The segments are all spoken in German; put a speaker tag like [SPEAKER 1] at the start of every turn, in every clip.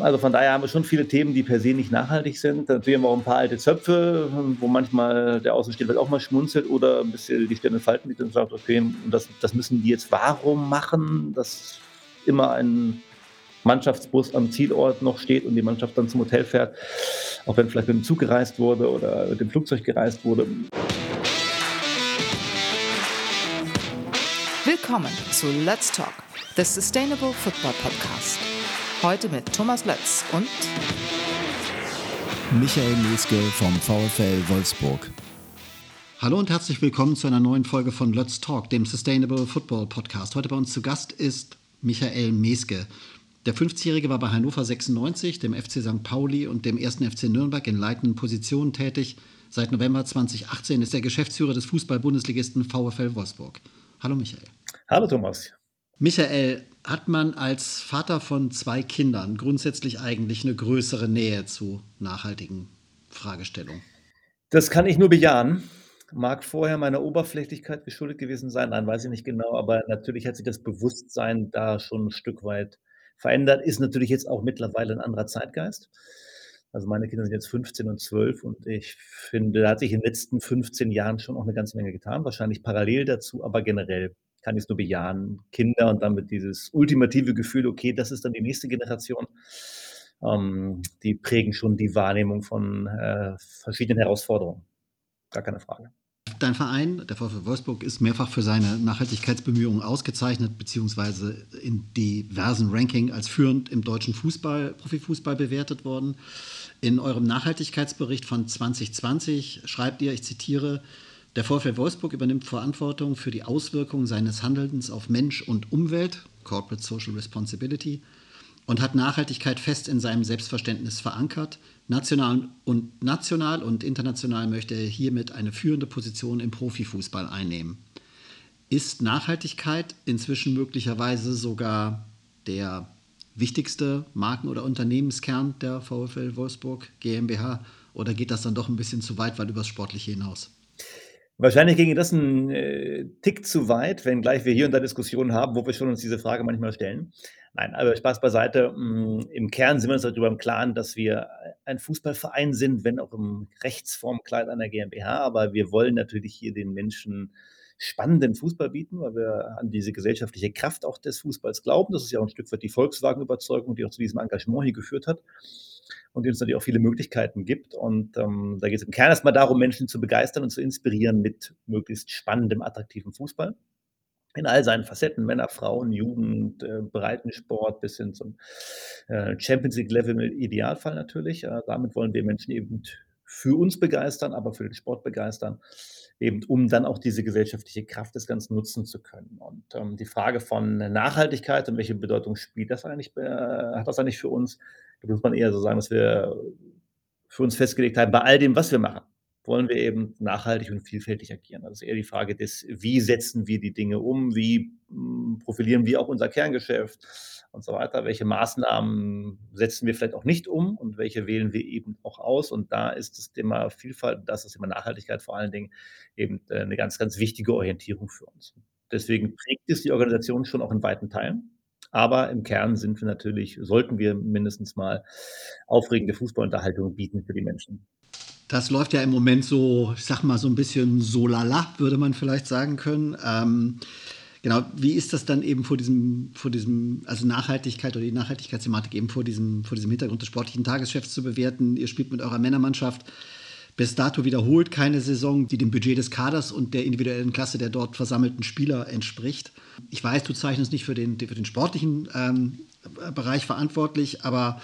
[SPEAKER 1] Also von daher haben wir schon viele Themen, die per se nicht nachhaltig sind. Natürlich haben wir auch ein paar alte Zöpfe, wo manchmal der Außenstehende auch mal schmunzelt oder ein bisschen die Stirn falten mit und sagt, okay, das, das müssen die jetzt warum machen, dass immer ein Mannschaftsbus am Zielort noch steht und die Mannschaft dann zum Hotel fährt, auch wenn vielleicht mit dem Zug gereist wurde oder mit dem Flugzeug gereist wurde.
[SPEAKER 2] Willkommen zu Let's Talk, the Sustainable Football Podcast. Heute mit Thomas Lötz und
[SPEAKER 3] Michael Meske vom VfL Wolfsburg.
[SPEAKER 4] Hallo und herzlich willkommen zu einer neuen Folge von Let's Talk, dem Sustainable Football Podcast. Heute bei uns zu Gast ist Michael Meske. Der 50-Jährige war bei Hannover 96, dem FC St. Pauli und dem 1. FC Nürnberg in leitenden Positionen tätig. Seit November 2018 ist er Geschäftsführer des Fußball-Bundesligisten VfL Wolfsburg. Hallo Michael.
[SPEAKER 1] Hallo Thomas.
[SPEAKER 4] Michael, hat man als Vater von zwei Kindern grundsätzlich eigentlich eine größere Nähe zu nachhaltigen Fragestellungen?
[SPEAKER 1] Das kann ich nur bejahen. Mag vorher meiner Oberflächlichkeit geschuldet gewesen sein, nein, weiß ich nicht genau, aber natürlich hat sich das Bewusstsein da schon ein Stück weit verändert. Ist natürlich jetzt auch mittlerweile ein anderer Zeitgeist. Also meine Kinder sind jetzt 15 und 12 und ich finde, da hat sich in den letzten 15 Jahren schon auch eine ganze Menge getan, wahrscheinlich parallel dazu, aber generell kann ich es nur bejahen. Kinder und damit dieses ultimative Gefühl, okay, das ist dann die nächste Generation, ähm, die prägen schon die Wahrnehmung von äh, verschiedenen Herausforderungen. Gar keine Frage.
[SPEAKER 4] Dein Verein, der VfL Wolfsburg, ist mehrfach für seine Nachhaltigkeitsbemühungen ausgezeichnet, beziehungsweise in diversen Rankings als führend im deutschen Fußball, Profifußball bewertet worden. In eurem Nachhaltigkeitsbericht von 2020 schreibt ihr, ich zitiere, der VfL Wolfsburg übernimmt Verantwortung für die Auswirkungen seines Handelns auf Mensch und Umwelt, Corporate Social Responsibility, und hat Nachhaltigkeit fest in seinem Selbstverständnis verankert. National und, national und international möchte er hiermit eine führende Position im Profifußball einnehmen. Ist Nachhaltigkeit inzwischen möglicherweise sogar der wichtigste Marken- oder Unternehmenskern der VfL Wolfsburg GmbH oder geht das dann doch ein bisschen zu weit, weil übers Sportliche hinaus?
[SPEAKER 1] Wahrscheinlich ginge das ein äh, Tick zu weit, wenngleich wir hier und da Diskussionen haben, wo wir schon uns diese Frage manchmal stellen. Nein, aber Spaß beiseite. Hm, Im Kern sind wir uns darüber im Klaren, dass wir ein Fußballverein sind, wenn auch im Rechtsformkleid einer GmbH. Aber wir wollen natürlich hier den Menschen spannenden Fußball bieten, weil wir an diese gesellschaftliche Kraft auch des Fußballs glauben. Das ist ja auch ein Stück weit die Volkswagen-Überzeugung, die auch zu diesem Engagement hier geführt hat und die uns natürlich auch viele Möglichkeiten gibt. Und ähm, da geht es im Kern erstmal darum, Menschen zu begeistern und zu inspirieren mit möglichst spannendem, attraktivem Fußball. In all seinen Facetten, Männer, Frauen, Jugend, äh, Breitensport bis hin zum äh, Champions League-Level im Idealfall natürlich. Äh, damit wollen wir Menschen eben für uns begeistern, aber für den Sport begeistern eben um dann auch diese gesellschaftliche Kraft des Ganzen nutzen zu können. Und ähm, die Frage von Nachhaltigkeit und welche Bedeutung spielt das eigentlich, äh, hat das eigentlich für uns, da muss man eher so sagen, dass wir für uns festgelegt haben, bei all dem, was wir machen, wollen wir eben nachhaltig und vielfältig agieren. Das ist eher die Frage des, wie setzen wir die Dinge um, wie hm, profilieren wir auch unser Kerngeschäft und so weiter. Welche Maßnahmen setzen wir vielleicht auch nicht um und welche wählen wir eben auch aus? Und da ist das Thema Vielfalt, das ist Thema Nachhaltigkeit vor allen Dingen eben äh, eine ganz, ganz wichtige Orientierung für uns. Deswegen prägt es die Organisation schon auch in weiten Teilen. Aber im Kern sind wir natürlich, sollten wir mindestens mal aufregende Fußballunterhaltung bieten für die Menschen.
[SPEAKER 4] Das läuft ja im Moment so, ich sag mal, so ein bisschen so lala, würde man vielleicht sagen können. Ähm, Genau, wie ist das dann eben vor diesem, vor diesem, also Nachhaltigkeit oder die Nachhaltigkeitsthematik eben vor diesem, vor diesem Hintergrund des sportlichen Tagesgeschäfts zu bewerten? Ihr spielt mit eurer Männermannschaft bis dato wiederholt keine Saison, die dem Budget des Kaders und der individuellen Klasse der dort versammelten Spieler entspricht. Ich weiß, du zeichnest nicht für den, für den sportlichen ähm, Bereich verantwortlich, aber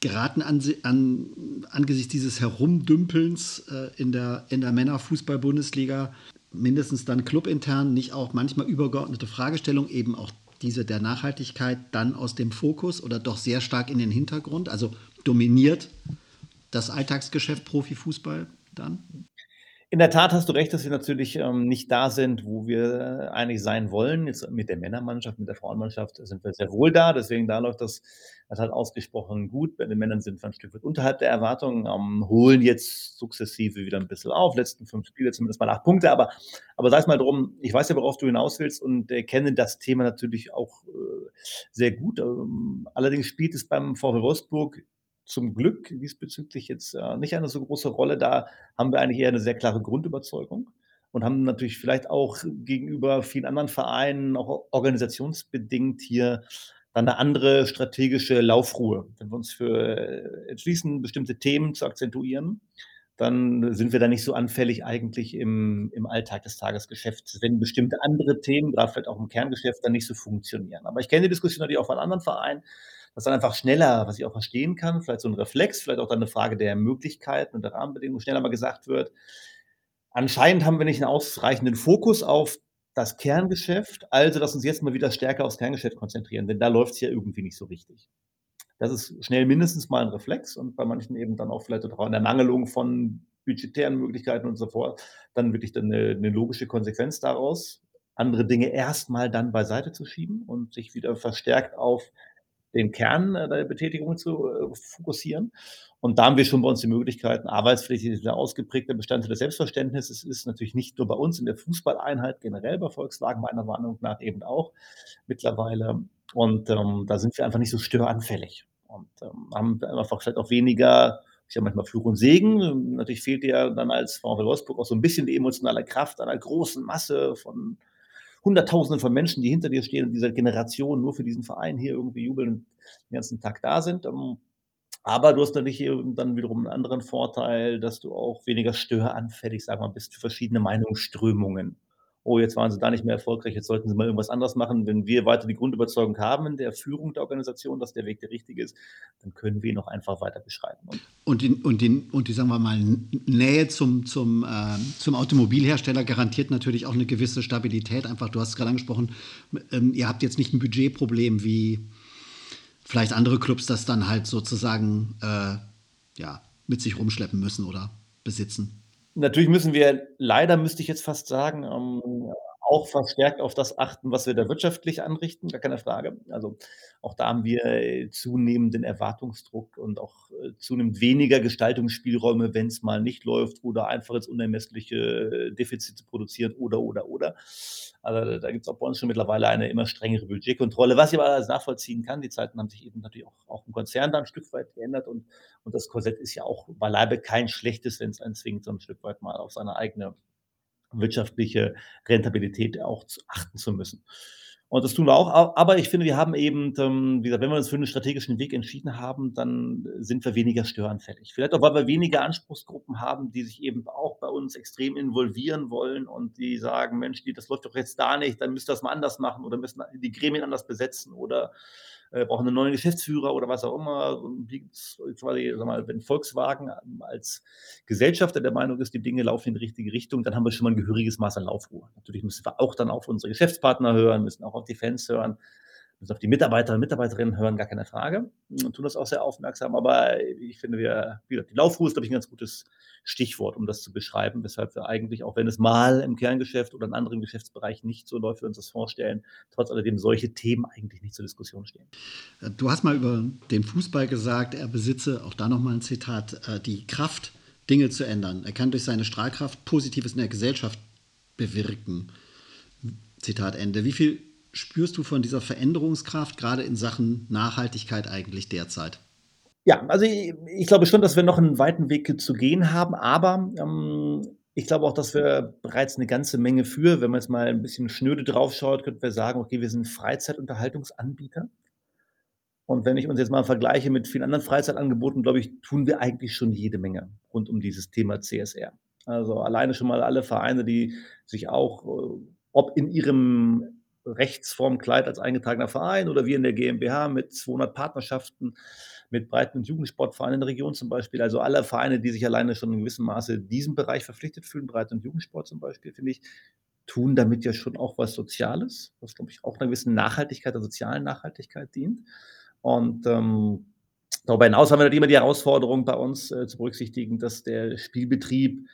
[SPEAKER 4] geraten an, an, angesichts dieses Herumdümpelns äh, in der, in der Männerfußball-Bundesliga mindestens dann clubintern nicht auch manchmal übergeordnete Fragestellungen, eben auch diese der Nachhaltigkeit, dann aus dem Fokus oder doch sehr stark in den Hintergrund? Also dominiert das Alltagsgeschäft Profifußball dann?
[SPEAKER 1] In der Tat hast du recht, dass wir natürlich, ähm, nicht da sind, wo wir eigentlich sein wollen. Jetzt mit der Männermannschaft, mit der Frauenmannschaft sind wir sehr wohl da, deswegen da läuft das das halt ausgesprochen gut. Bei den Männern sind wir 'n Stück weit unterhalb der Erwartungen, ähm, holen jetzt sukzessive wieder 'n bisschen auf. Letzten 5 Spiele zumindest mal 8 Punkte, aber aber sei es mal drum, ich weiß ja, worauf du hinaus willst und, äh, kenne das Thema natürlich auch, äh, sehr gut. Ähm, allerdings spielt es beim VfL Wolfsburg zum Glück diesbezüglich jetzt, äh, nicht eine so große Rolle. Da haben wir eigentlich eher 'ne sehr klare Grundüberzeugung und haben natürlich vielleicht auch gegenüber vielen anderen Vereinen, auch organisationsbedingt hier dann 'ne andere strategische Laufruhe. Wenn wir uns für äh, entschließen, bestimmte Themen zu akzentuieren, dann sind wir da nicht so anfällig eigentlich im im Alltag des Tagesgeschäfts, wenn bestimmte andere Themen, grad vielleicht auch im Kerngeschäft, dann nicht so funktionieren. Aber ich kenne die Diskussion natürlich auch von anderen Vereinen, dass dann einfach schneller was ich auch verstehen kann, vielleicht so 'n Reflex, vielleicht auch dann 'ne Frage der Möglichkeiten und der Rahmenbedingungen, schneller mal gesagt wird: „Anscheinend haben wir nicht 'n ausreichenden Fokus auf das Kerngeschäft, also lass uns jetzt mal wieder stärker aufs Kerngeschäft konzentrieren, denn da läuft's ja irgendwie nicht so richtig.“ Das ist schnell mindestens mal 'n Reflex und bei manchen eben dann auch vielleicht auch an der Mangelung von budgetären Möglichkeiten und so fort, dann wirklich dann 'ne 'ne logische Konsequenz daraus, andere Dinge erst mal dann beiseite zu schieben und sich wieder verstärkt auf den Kern, äh, der Betätigung zu, äh, fokussieren. Und da haben wir schon bei uns die Möglichkeiten. Arbeitspflicht ist 'n ausgeprägter Bestandteil des Selbstverständnisses, ist natürlich nicht nur bei uns in der Fußballeinheit, generell bei Volkswagen meiner Meinung nach eben auch mittlerweile. Und, ähm, da sind wir einfach nicht so störanfällig und, ähm, haben einfach vielleicht auch weniger ist ja manchmal Fluch und Segen. Natürlich fehlt dir dann als VfL Wolfsburg auch so 'n bisschen die emotionale Kraft einer großen Masse von Hunderttausenden von Menschen, die hinter dir stehen und dieser Generation nur für diesen Verein hier irgendwie jubelnd den ganzen Tag da sind. Ähm, aber du hast natürlich dann wiederum 'n anderen Vorteil, dass du auch weniger störanfällig, wir mal, bist für verschiedene Meinungsströmungen. „Oh, jetzt waren sie da nicht mehr erfolgreich, jetzt sollten sie mal irgendwas anderes machen.“ Wenn wir weiter die Grundüberzeugung haben in der Führung der Organisation, dass der Weg der richtige ist, dann können wir ihn auch einfach weiter beschreiten und
[SPEAKER 4] Und den und den und die, sagen wir mal, Nähe zum zum, ähm zum Automobilhersteller garantiert natürlich auch 'ne gewisse Stabilität einfach. Du hast es grad angesprochen, ähm, ihr habt jetzt nicht 'n Budgetproblem wie vielleicht andere Klubs das dann halt sozusagen, äh, ja, mit sich rumschleppen müssen oder besitzen.
[SPEAKER 1] Natürlich müssen wir leider, müsste ich jetzt fast sagen, ähm, auch verstärkt auf das achten, was wir da wirtschaftlich anrichten, gar keine Frage. Also, auch da haben wir, äh, zunehmenden Erwartungsdruck und auch, äh, zunehmend weniger Gestaltungsspielräume, wenn's mal nicht läuft oder einfach ins Unermessliche Defizite produzieren oder, oder, oder. Also, da gibt's auch bei uns schon mittlerweile eine immer strengere Budgetkontrolle, was ich aber alles nachvollziehen kann. Die Zeiten haben sich eben natürlich auch auch im Konzern da 'n Stück weit geändert und und das Korsett ist ja auch beileibe kein schlechtes, wenn's einen zwingt, so 'n Stück weit mal auf seine eigene wirtschaftliche Rentabilität auch zu achten zu müssen. Und das tun wir auch, aber ich finde, wir haben eben, ähm wie gesagt, wenn wir uns für 'nen strategischen Weg entschieden haben, dann sind wir weniger störanfällig. Vielleicht auch, weil wir weniger Anspruchsgruppen haben, die sich eben auch bei uns extrem involvieren wollen und die sagen: „Mensch, das läuft doch jetzt da nicht, dann müsst ihr das mal anders machen oder müssen die Gremien anders besetzen oder, äh, brauchen 'nen neuen Geschäftsführer“ oder was auch immer. Die quasi, sage mal, wenn Volkswagen als Gesellschafter der Meinung ist, die Dinge laufen in die richtige Richtung, dann haben wir schon mal 'n gehöriges Maß an Laufruhe. Natürlich müssen wir auch dann auf unsere Geschäftspartner hören, müssen auch auf die Fans hören, müssen auf die Mitarbeiter und Mitarbeiterinnen hören, gar keine Frage, und tun das auch sehr aufmerksam. Aber ich finde, wir wie gesagt, die Laufruhe ist, glaube ich, 'n ganz gutes Stichwort, um das zu beschreiben, weshalb wir eigentlich, auch wenn es mal im Kerngeschäft oder in anderen Geschäftsbereichen nicht so läuft, wir uns das vorstellen, trotz alledem solche Themen eigentlich nicht zur Diskussion stehen.
[SPEAKER 4] Du hast mal über den Fußball gesagt, er besitze, auch da noch mal 'n Zitat, äh, „die Kraft, Dinge zu ändern. Er kann durch seine Strahlkraft Positives in der Gesellschaft bewirken.“ Zitat Ende. Wie viel spürst du von dieser Veränderungskraft grade in Sachen Nachhaltigkeit eigentlich derzeit?
[SPEAKER 1] Ja, also, i ich glaube schon, dass wir noch 'n weiten Weg zu gehen haben, aber, ähm, ich glaube auch, dass wir bereits 'ne ganze Menge für wenn man jetzt mal 'n bisschen schnöde drauf schaut, könnten wir sagen: „Okay, wir sind Freizeitunterhaltungsanbieter.“ Und wenn ich uns jetzt mal vergleiche mit vielen anderen Freizeitangeboten, glaube ich, tun wir eigentlich schon jede Menge rund um dieses Thema CSR. Also, alleine schon mal alle Vereine, die sich auch, äh, ob in ihrem Rechtsformkleid als eingetragener Verein oder wir in der GmbH mit 200 Partnerschaften, mit Breiten und Jugendsportvereinen in der Region zum Beispiel. Also, alle Vereine, die sich alleine schon in gewissem Maße diesem Bereich verpflichtet fühlen, Breiten und Jugendsport zum Beispiel, finde ich, tun damit ja schon auch was Soziales, was, glaube ich, auch 'ner gewissen Nachhaltigkeit, der sozialen Nachhaltigkeit dient. Und, ähm, darüber hinaus haben wir halt immer die Herausforderung bei uns, äh, zu berücksichtigen, dass der Spielbetrieb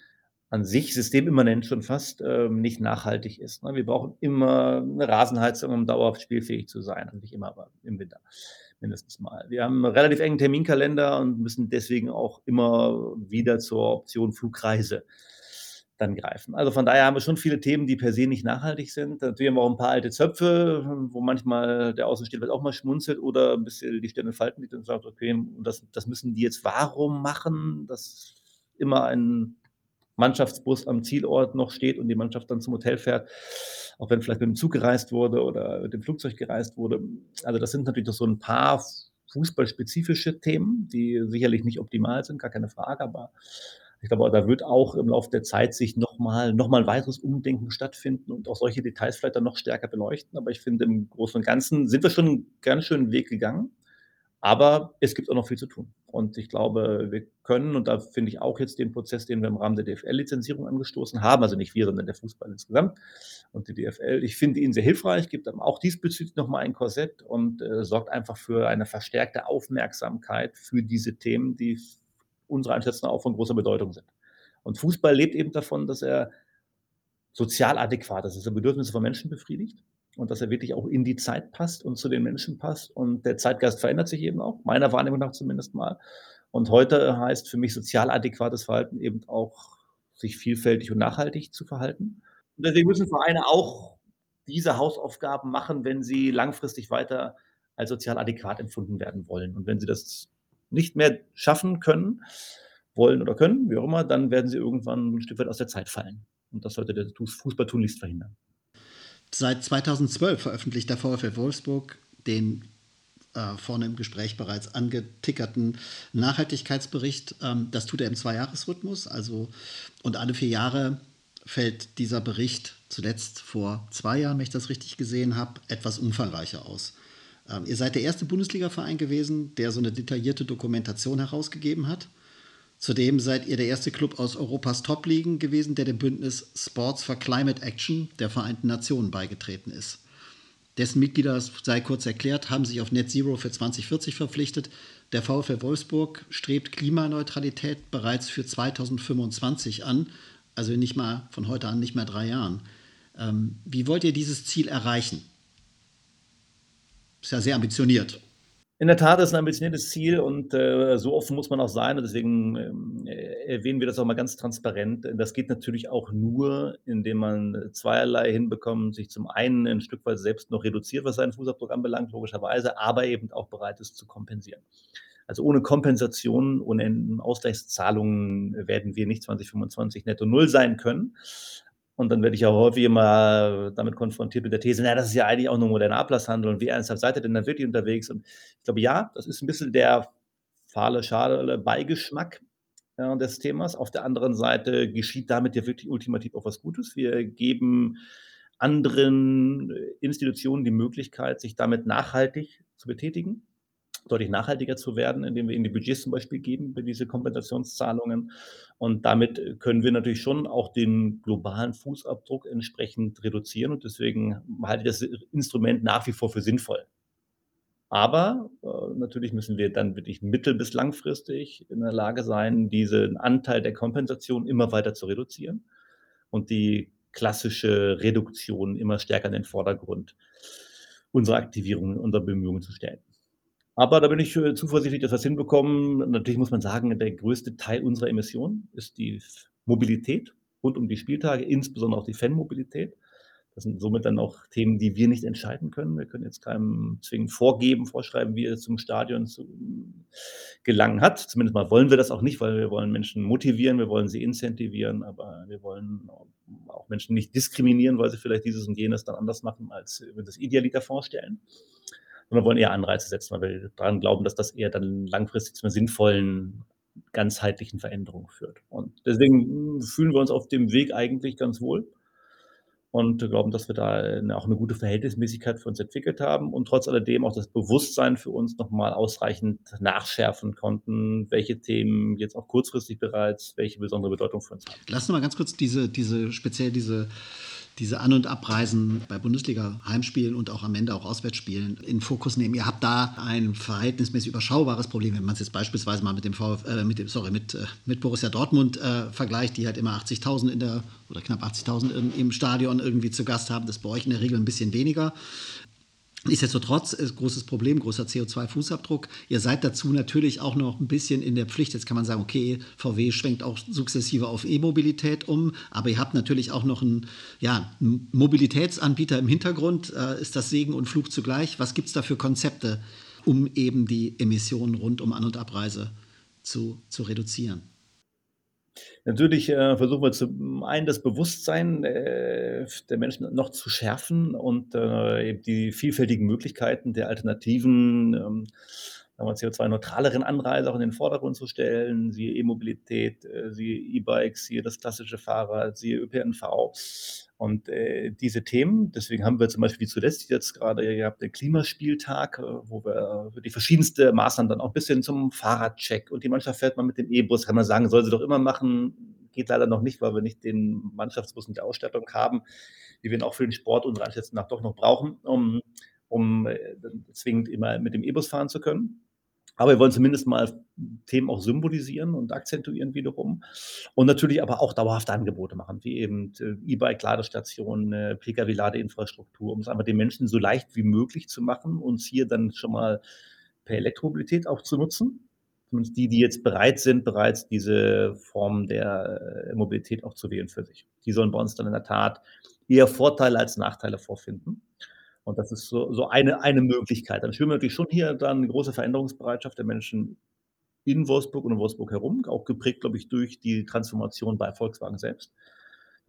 [SPEAKER 1] an sich systemimmanent schon fast ähm, nicht nachhaltig ist. Ne? Wir brauchen immer eine Rasenheizung, um dauerhaft spielfähig zu sein. Also nicht immer, aber im Winter mindestens mal. Wir haben einen relativ engen Terminkalender und müssen deswegen auch immer wieder zur Option Flugreise dann greifen. Also von daher haben wir schon viele Themen, die per se nicht nachhaltig sind. Natürlich haben wir auch ein paar alte Zöpfe, wo manchmal der Außenstehende auch mal schmunzelt oder ein bisschen die Stirn falten liegt und sagt, okay, das, das müssen die jetzt warum machen, dass immer ein Mannschaftsbus am Zielort noch steht und die Mannschaft dann zum Hotel fährt, auch wenn vielleicht mit dem Zug gereist wurde oder mit dem Flugzeug gereist wurde. Also das sind natürlich so ein paar fußballspezifische Themen, die sicherlich nicht optimal sind, gar keine Frage, aber ich glaube, da wird auch im Laufe der Zeit sich nochmal noch mal ein weiteres Umdenken stattfinden und auch solche Details vielleicht dann noch stärker beleuchten. Aber ich finde, im Großen und Ganzen sind wir schon einen ganz schönen Weg gegangen. Aber es gibt auch noch viel zu tun. Und ich glaube, wir können, und da finde ich auch jetzt den Prozess, den wir im Rahmen der DFL-Lizenzierung angestoßen haben, also nicht wir, sondern der Fußball insgesamt und die DFL, ich finde ihn sehr hilfreich, gibt aber auch diesbezüglich nochmal ein Korsett und äh, sorgt einfach für eine verstärkte Aufmerksamkeit für diese Themen, die unsere Einschätzung auch von großer Bedeutung sind. Und Fußball lebt eben davon, dass er sozial adäquat ist, dass er Bedürfnisse von Menschen befriedigt und dass er wirklich auch in die Zeit passt und zu den Menschen passt. Und der Zeitgeist verändert sich eben auch, meiner Wahrnehmung nach zumindest mal. Und heute heißt für mich sozial adäquates Verhalten eben auch, sich vielfältig und nachhaltig zu verhalten. Und deswegen müssen Vereine auch diese Hausaufgaben machen, wenn sie langfristig weiter als sozial adäquat empfunden werden wollen. Und wenn sie das nicht mehr schaffen können, wollen oder können, wie auch immer, dann werden sie irgendwann ein Stück weit aus der Zeit fallen. Und das sollte der Fußball tunlichst verhindern.
[SPEAKER 4] Seit 2012 veröffentlicht der VfL Wolfsburg den äh, vorne im Gespräch bereits angetickerten Nachhaltigkeitsbericht. Ähm, das tut er im Zweijahresrhythmus. Also, und alle vier Jahre fällt dieser Bericht, zuletzt vor zwei Jahren, wenn ich das richtig gesehen habe, etwas umfangreicher aus. Ähm, ihr seid der erste Bundesliga-Verein gewesen, der so eine detaillierte Dokumentation herausgegeben hat. Zudem seid ihr der erste Club aus Europas Top-Ligen gewesen, der dem Bündnis Sports for Climate Action der Vereinten Nationen beigetreten ist. Dessen Mitglieder, sei kurz erklärt, haben sich auf Net Zero für 2040 verpflichtet. Der VfL Wolfsburg strebt Klimaneutralität bereits für 2025 an, also nicht mal von heute an, nicht mehr drei Jahren. Ähm, wie wollt ihr dieses Ziel erreichen? Ist ja sehr ambitioniert.
[SPEAKER 1] In der Tat ist ein ambitioniertes Ziel und äh, so offen muss man auch sein. Und deswegen ähm, erwähnen wir das auch mal ganz transparent. Das geht natürlich auch nur, indem man zweierlei hinbekommt, sich zum einen ein Stück weit selbst noch reduziert, was seinen Fußabdruck anbelangt, logischerweise, aber eben auch bereit ist zu kompensieren. Also ohne Kompensation, ohne Ausgleichszahlungen werden wir nicht 2025 netto null sein können. Und dann werde ich ja häufig immer damit konfrontiert mit der These, na, das ist ja eigentlich auch nur moderner Ablasshandel und wie ernsthaft seid ihr denn dann wirklich unterwegs? Und ich glaube, ja, das ist ein bisschen der fahle, schade Beigeschmack ja, des Themas. Auf der anderen Seite geschieht damit ja wirklich ultimativ auch was Gutes. Wir geben anderen Institutionen die Möglichkeit, sich damit nachhaltig zu betätigen deutlich nachhaltiger zu werden, indem wir ihnen die Budgets zum Beispiel geben für diese Kompensationszahlungen. Und damit können wir natürlich schon auch den globalen Fußabdruck entsprechend reduzieren. Und deswegen halte ich das Instrument nach wie vor für sinnvoll. Aber äh, natürlich müssen wir dann wirklich mittel- bis langfristig in der Lage sein, diesen Anteil der Kompensation immer weiter zu reduzieren und die klassische Reduktion immer stärker in den Vordergrund unserer Aktivierungen, unserer Bemühungen zu stellen. Aber da bin ich äh, zuversichtlich, dass wir es hinbekommen. Natürlich muss man sagen, der größte Teil unserer Emissionen ist die Mobilität rund um die Spieltage, insbesondere auch die Fanmobilität. Das sind somit dann auch Themen, die wir nicht entscheiden können. Wir können jetzt keinem zwingend vorgeben, vorschreiben, wie er zum Stadion zu gelangen hat. Zumindest mal wollen wir das auch nicht, weil wir wollen Menschen motivieren, wir wollen sie incentivieren, aber wir wollen auch Menschen nicht diskriminieren, weil sie vielleicht dieses und jenes dann anders machen, als wir das Idealiter vorstellen sondern wollen eher Anreize setzen, weil wir daran glauben, dass das eher dann langfristig zu einer sinnvollen, ganzheitlichen Veränderung führt. Und deswegen hm, fühlen wir uns auf dem Weg eigentlich ganz wohl und glauben, dass wir da auch eine gute Verhältnismäßigkeit für uns entwickelt haben und trotz alledem auch das Bewusstsein für uns nochmal ausreichend nachschärfen konnten, welche Themen jetzt auch kurzfristig bereits welche besondere Bedeutung für uns haben.
[SPEAKER 4] Lass uns mal ganz kurz diese, diese speziell diese diese An- und Abreisen bei Bundesliga-Heimspielen und auch am Ende auch Auswärtsspielen in Fokus nehmen. Ihr habt da ein verhältnismäßig überschaubares Problem, wenn man es jetzt beispielsweise mal mit dem, VfL, äh, mit dem sorry, mit, äh, mit Borussia Dortmund äh, vergleicht, die halt immer 80.000 in der oder knapp 80.000 im, im Stadion irgendwie zu Gast haben. Das ist bei euch in der Regel ein bisschen weniger. Nichtsdestotrotz ist großes Problem, großer CO2-Fußabdruck. Ihr seid dazu natürlich auch noch ein bisschen in der Pflicht. Jetzt kann man sagen, okay, VW schwenkt auch sukzessive auf E-Mobilität um, aber ihr habt natürlich auch noch einen, ja, einen Mobilitätsanbieter im Hintergrund. Äh, ist das Segen und Flug zugleich? Was gibt es da für Konzepte, um eben die Emissionen rund um An- und Abreise zu, zu reduzieren?
[SPEAKER 1] Natürlich äh, versuchen wir zum einen das Bewusstsein äh, der Menschen noch zu schärfen und äh, eben die vielfältigen Möglichkeiten der alternativen, ähm, CO2-neutraleren Anreise auch in den Vordergrund zu stellen, siehe E-Mobilität, äh, siehe E-Bikes, siehe das klassische Fahrrad, siehe ÖPNV. Und äh, diese Themen, deswegen haben wir zum Beispiel zuletzt jetzt gerade gehabt, den Klimaspieltag, äh, wo wir die verschiedenste Maßnahmen dann auch bis hin zum Fahrradcheck und die Mannschaft fährt mal mit dem E-Bus, kann man sagen, soll sie doch immer machen, geht leider noch nicht, weil wir nicht den Mannschaftsbus in der Ausstattung haben, die wir auch für den Sport unserer Einschätzung nach doch noch brauchen, um, um äh, zwingend immer mit dem E-Bus fahren zu können. Aber wir wollen zumindest mal Themen auch symbolisieren und akzentuieren wiederum. Und natürlich aber auch dauerhafte Angebote machen, wie eben äh, E-Bike-Ladestationen, äh, Pkw-Ladeinfrastruktur, um es einfach den Menschen so leicht wie möglich zu machen, uns hier dann schon mal per Elektromobilität auch zu nutzen. Zumindest die, die jetzt bereit sind, bereits diese Form der äh, Mobilität auch zu wählen für sich. Die sollen bei uns dann in der Tat eher Vorteile als Nachteile vorfinden. Und das ist so, so eine, eine Möglichkeit. Dann spüren wir natürlich schon hier dann eine große Veränderungsbereitschaft der Menschen in Wolfsburg und um Wolfsburg herum, auch geprägt, glaube ich, durch die Transformation bei Volkswagen selbst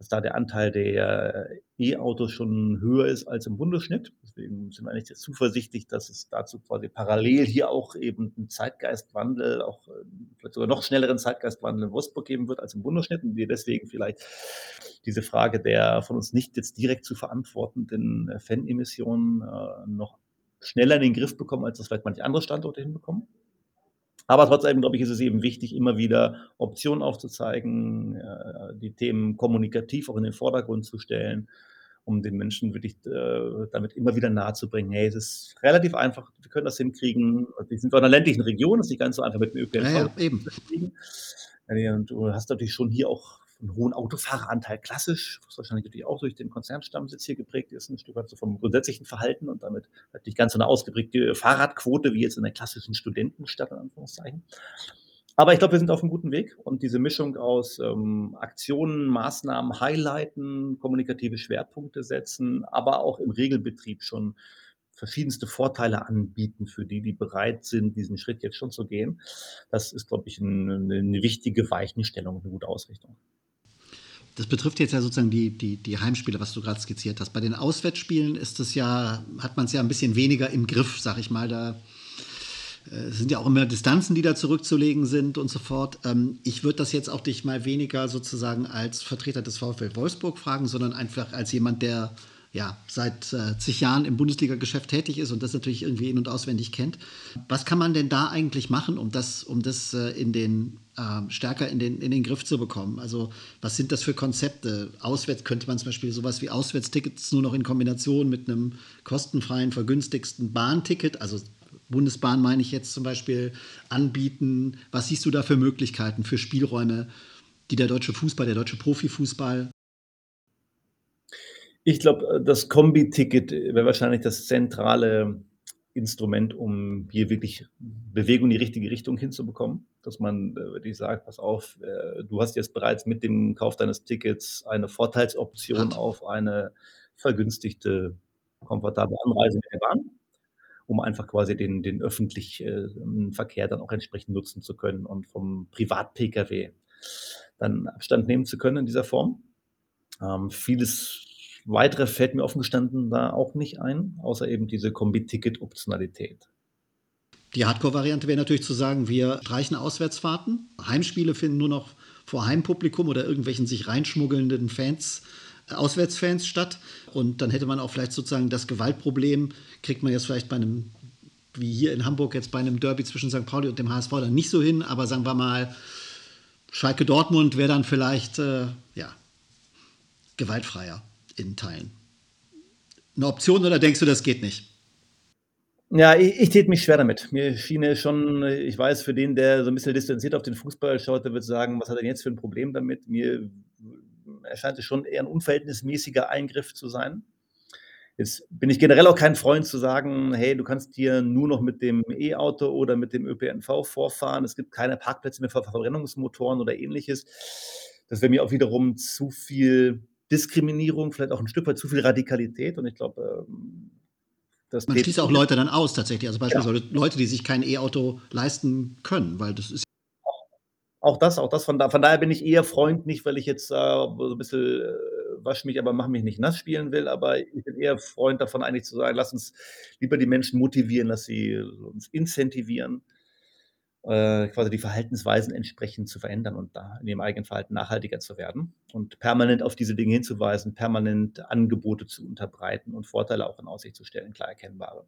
[SPEAKER 1] dass da der Anteil der E-Autos schon höher ist als im Bundesschnitt. Deswegen sind wir eigentlich zuversichtlich, dass es dazu quasi parallel hier auch eben einen Zeitgeistwandel, auch äh, vielleicht sogar noch schnelleren Zeitgeistwandel in Wolfsburg geben wird als im Bundesschnitt und wir deswegen vielleicht diese Frage der von uns nicht jetzt direkt zu verantwortenden äh, Fan-Emissionen äh, noch schneller in den Griff bekommen, als das vielleicht manche andere Standorte hinbekommen. Aber trotzdem, glaube ich, ist es eben wichtig, immer wieder Optionen aufzuzeigen, äh, die Themen kommunikativ auch in den Vordergrund zu stellen, um den Menschen wirklich äh, damit immer wieder nahezubringen, hey, es ist relativ einfach, wir können das hinkriegen. Wir sind in einer ländlichen Region, es ist nicht ganz so einfach mit dem ÖPNV. Ja, ja, eben. Und du hast natürlich schon hier auch einen hohen Autofahreranteil klassisch, was wahrscheinlich natürlich auch durch den Konzernstammsitz hier geprägt ist, ein Stück weit so vom grundsätzlichen Verhalten und damit halt nicht ganz so eine ausgeprägte Fahrradquote wie jetzt in der klassischen Studentenstadt, in Anführungszeichen. Aber ich glaube, wir sind auf einem guten Weg und diese Mischung aus ähm, Aktionen, Maßnahmen, Highlighten, kommunikative Schwerpunkte setzen, aber auch im Regelbetrieb schon verschiedenste Vorteile anbieten für die, die bereit sind, diesen Schritt jetzt schon zu gehen. Das ist, glaube ich, eine, eine wichtige Weichenstellung, eine gute Ausrichtung.
[SPEAKER 4] Das betrifft jetzt ja sozusagen die, die, die Heimspiele, was du gerade skizziert hast. Bei den Auswärtsspielen ist es ja, hat man es ja ein bisschen weniger im Griff, sag ich mal. Da äh, sind ja auch immer Distanzen, die da zurückzulegen sind und so fort. Ähm, ich würde das jetzt auch dich mal weniger sozusagen als Vertreter des VfL Wolfsburg fragen, sondern einfach als jemand, der ja, seit äh, zig Jahren im Bundesliga-Geschäft tätig ist und das natürlich irgendwie in- und auswendig kennt. Was kann man denn da eigentlich machen, um das, um das äh, in den, äh, stärker in den, in den Griff zu bekommen? Also was sind das für Konzepte? Auswärts könnte man zum Beispiel sowas wie Auswärtstickets nur noch in Kombination mit einem kostenfreien, vergünstigsten Bahnticket, also Bundesbahn meine ich jetzt zum Beispiel, anbieten. Was siehst du da für Möglichkeiten, für Spielräume, die der deutsche Fußball, der deutsche Profifußball
[SPEAKER 1] ich glaube, das Kombi-Ticket wäre wahrscheinlich das zentrale Instrument, um hier wirklich Bewegung in die richtige Richtung hinzubekommen. Dass man äh, wirklich sagt, pass auf, äh, du hast jetzt bereits mit dem Kauf deines Tickets eine Vorteilsoption auf eine vergünstigte, komfortable Anreise mit der Bahn, um einfach quasi den, den öffentlichen äh, Verkehr dann auch entsprechend nutzen zu können und vom Privat-Pkw dann Abstand nehmen zu können in dieser Form. Ähm, vieles weitere fällt mir offen gestanden da auch nicht ein, außer eben diese Kombi-Ticket-Optionalität.
[SPEAKER 4] Die Hardcore-Variante wäre natürlich zu sagen, wir streichen Auswärtsfahrten. Heimspiele finden nur noch vor Heimpublikum oder irgendwelchen sich reinschmuggelnden Fans, äh, Auswärtsfans statt. Und dann hätte man auch vielleicht sozusagen das Gewaltproblem, kriegt man jetzt vielleicht bei einem, wie hier in Hamburg jetzt bei einem Derby zwischen St. Pauli und dem HSV dann nicht so hin, aber sagen wir mal, Schalke Dortmund wäre dann vielleicht, äh, ja, gewaltfreier. In Teilen. Eine Option oder denkst du, das geht nicht?
[SPEAKER 1] Ja, ich, ich tät mich schwer damit. Mir schien es schon, ich weiß, für den, der so ein bisschen distanziert auf den Fußball schaut, der wird sagen, was hat er denn jetzt für ein Problem damit? Mir erscheint es schon eher ein unverhältnismäßiger Eingriff zu sein. Jetzt bin ich generell auch kein Freund zu sagen, hey, du kannst hier nur noch mit dem E-Auto oder mit dem ÖPNV vorfahren. Es gibt keine Parkplätze mehr für Verbrennungsmotoren oder ähnliches. Das wäre mir auch wiederum zu viel Diskriminierung, vielleicht auch ein Stück weit zu viel Radikalität. Und ich glaube, ähm,
[SPEAKER 4] das Man schließt auch Leute dann aus tatsächlich. Also beispielsweise ja. Leute, die sich kein E-Auto leisten können, weil das ist
[SPEAKER 1] auch das, auch das. Von, da, von daher bin ich eher Freund, nicht weil ich jetzt äh, so ein bisschen äh, wasch mich, aber mach mich nicht nass spielen will, aber ich bin eher Freund davon, eigentlich zu sagen, lass uns lieber die Menschen motivieren, lass sie uns incentivieren, äh, quasi die Verhaltensweisen entsprechend zu verändern und da in ihrem eigenen Verhalten nachhaltiger zu werden und permanent auf diese Dinge hinzuweisen, permanent Angebote zu unterbreiten und Vorteile auch in Aussicht zu stellen, klar erkennbare.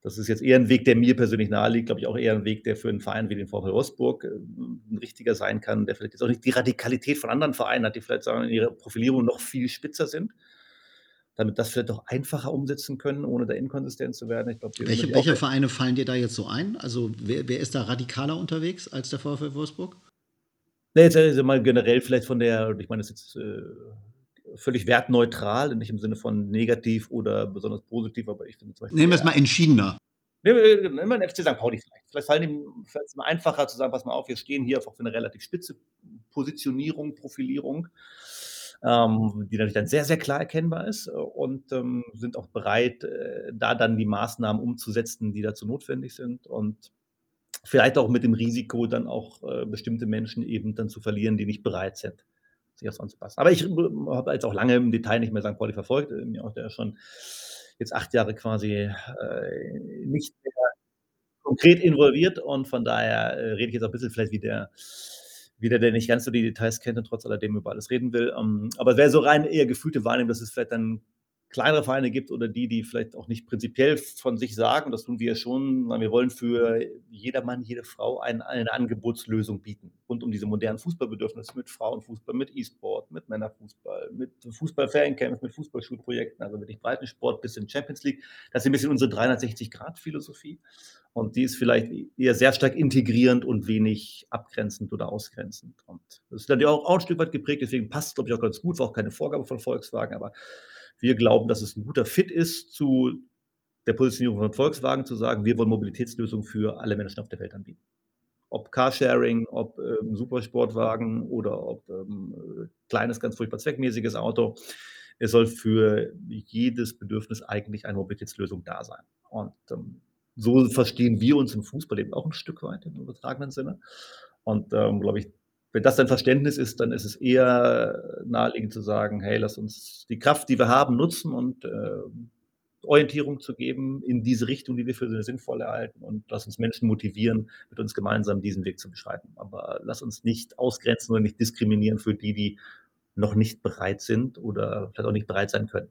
[SPEAKER 1] Das ist jetzt eher ein Weg, der mir persönlich naheliegt, glaube ich, auch eher ein Weg, der für einen Verein wie den VfL Wolfsburg äh, ein richtiger sein kann, der vielleicht jetzt auch nicht die Radikalität von anderen Vereinen hat, die vielleicht sagen, in ihrer Profilierung noch viel spitzer sind, damit das vielleicht auch einfacher umsetzen können, ohne da inkonsistent zu werden. Ich
[SPEAKER 4] glaube, welche, welche Vereine fallen dir da jetzt so ein? Also wer, wer ist da radikaler unterwegs als der VfL Wolfsburg?
[SPEAKER 1] Ne, jetzt also mal generell vielleicht von der, ich meine, das ist jetzt äh, völlig wertneutral, nicht im Sinne von negativ oder besonders positiv, aber ich finde
[SPEAKER 4] zum Beispiel. Nehmen wir es mal entschiedener.
[SPEAKER 1] Nehmen wir den FC St. Pauli vielleicht. Vielleicht fallen ihm vielleicht es einfacher zu sagen, pass mal auf, wir stehen hier auf eine relativ spitze Positionierung, Profilierung, ähm, die natürlich dann sehr, sehr klar erkennbar ist und ähm, sind auch bereit, äh, da dann die Maßnahmen umzusetzen, die dazu notwendig sind und vielleicht auch mit dem Risiko, dann auch äh, bestimmte Menschen eben dann zu verlieren, die nicht bereit sind sich sonst passt. Aber ich äh, habe jetzt auch lange im Detail nicht mehr St. Pauli verfolgt, äh, mir auch der schon jetzt acht Jahre quasi äh, nicht mehr konkret involviert und von daher äh, rede ich jetzt auch ein bisschen vielleicht wie der, wie der, nicht ganz so die Details kennt und trotz alledem über alles reden will. Ähm, aber wäre so rein eher gefühlte Wahrnehmung, dass es vielleicht dann kleinere Vereine gibt oder die, die vielleicht auch nicht prinzipiell von sich sagen, das tun wir schon, wir wollen für jedermann, jede Frau eine, eine Angebotslösung bieten rund um diese modernen Fußballbedürfnisse mit Frauenfußball, mit E-Sport, mit Männerfußball, mit Fußball-Fancamps, mit Fußballschulprojekten, also wirklich Breitensport bis in Champions League. Das ist ein bisschen unsere 360-Grad-Philosophie und die ist vielleicht eher sehr stark integrierend und wenig abgrenzend oder ausgrenzend. Und das ist dann ja auch, auch ein Stück weit geprägt, deswegen passt es, glaube ich, auch ganz gut, war auch keine Vorgabe von Volkswagen, aber wir glauben, dass es ein guter Fit ist zu der Positionierung von Volkswagen zu sagen, wir wollen Mobilitätslösungen für alle Menschen auf der Welt anbieten. Ob Carsharing, ob ähm, Supersportwagen oder ob ähm, kleines, ganz furchtbar zweckmäßiges Auto. Es soll für jedes Bedürfnis eigentlich eine Mobilitätslösung da sein. Und ähm, so verstehen wir uns im Fußball eben auch ein Stück weit im übertragenen Sinne. Und ähm, glaube ich, wenn das dein Verständnis ist, dann ist es eher naheliegend zu sagen, hey, lass uns die Kraft, die wir haben, nutzen und äh, Orientierung zu geben in diese Richtung, die wir für sinnvoll erhalten und lass uns Menschen motivieren, mit uns gemeinsam diesen Weg zu beschreiten. Aber lass uns nicht ausgrenzen oder nicht diskriminieren für die, die noch nicht bereit sind oder vielleicht auch nicht bereit sein können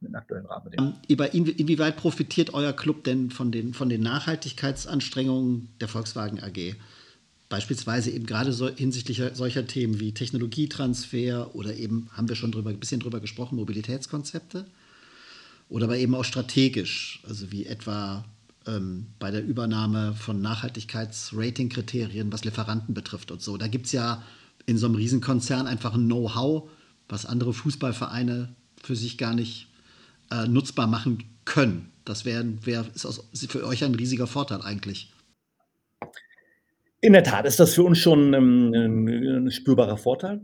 [SPEAKER 4] in den aktuellen Rahmenbedingungen. Inwieweit profitiert euer Club denn von den, von den Nachhaltigkeitsanstrengungen der Volkswagen AG? Beispielsweise eben gerade so, hinsichtlich solcher Themen wie Technologietransfer oder eben, haben wir schon drüber, ein bisschen drüber gesprochen, Mobilitätskonzepte. Oder aber eben auch strategisch, also wie etwa ähm, bei der Übernahme von Nachhaltigkeitsratingkriterien, was Lieferanten betrifft und so. Da gibt es ja in so einem Riesenkonzern einfach ein Know-how, was andere Fußballvereine für sich gar nicht äh, nutzbar machen können. Das wär, wär, ist aus, für euch ein riesiger Vorteil eigentlich.
[SPEAKER 1] In der Tat ist das für uns schon ähm, 'n spürbarer Vorteil.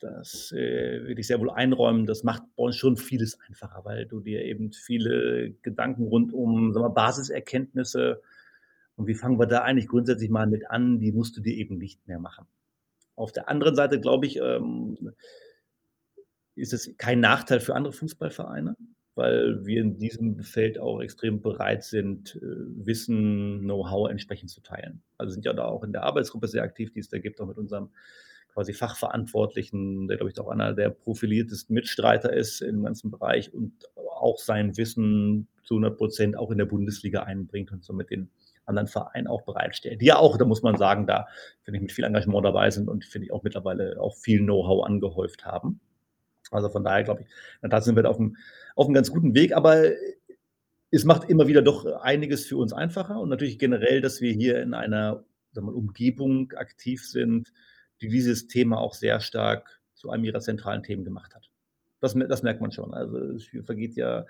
[SPEAKER 1] Das, äh, will ich sehr wohl einräumen. Das macht bei uns schon vieles einfacher, weil du dir eben viele Gedanken rund um, wir, Basiserkenntnisse und wie fangen wir da eigentlich grundsätzlich mal mit an, die musst du dir eben nicht mehr machen. Auf der anderen Seite glaube ich, ähm, ist es kein Nachteil für andere Fußballvereine weil wir in diesem Feld auch extrem bereit sind, äh, Wissen, Know-how entsprechend zu teilen. Also sind ja da auch in der Arbeitsgruppe sehr aktiv, die es da gibt, auch mit unserem quasi Fachverantwortlichen, der, glaube ich, auch einer der profiliertesten Mitstreiter ist im ganzen Bereich und auch sein Wissen zu 100 Prozent auch in der Bundesliga einbringt und so mit den anderen Vereinen auch bereitstellt. Die ja auch, da muss man sagen, da finde ich mit viel Engagement dabei sind und finde ich auch mittlerweile auch viel Know-how angehäuft haben. Also von daher glaube ich, da sind wir da auf einem, auf einem ganz guten Weg. Aber es macht immer wieder doch einiges für uns einfacher und natürlich generell, dass wir hier in einer wir, Umgebung aktiv sind, die dieses Thema auch sehr stark zu einem ihrer zentralen Themen gemacht hat. Das, das merkt man schon. Also es vergeht ja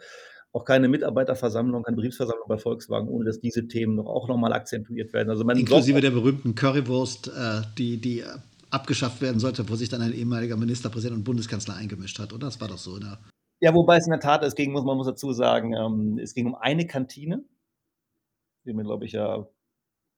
[SPEAKER 1] auch keine Mitarbeiterversammlung, keine Betriebsversammlung bei Volkswagen, ohne dass diese Themen noch, auch nochmal akzentuiert werden. Also
[SPEAKER 4] Inklusive der berühmten Currywurst, äh, die, die abgeschafft werden sollte, wo sich dann ein ehemaliger Ministerpräsident und Bundeskanzler eingemischt hat, oder? Das war doch so, oder?
[SPEAKER 1] Ja, wobei es in der Tat, es ging, muss, man muss dazu sagen, ähm, es ging um eine Kantine. Wir haben, glaube ich, ja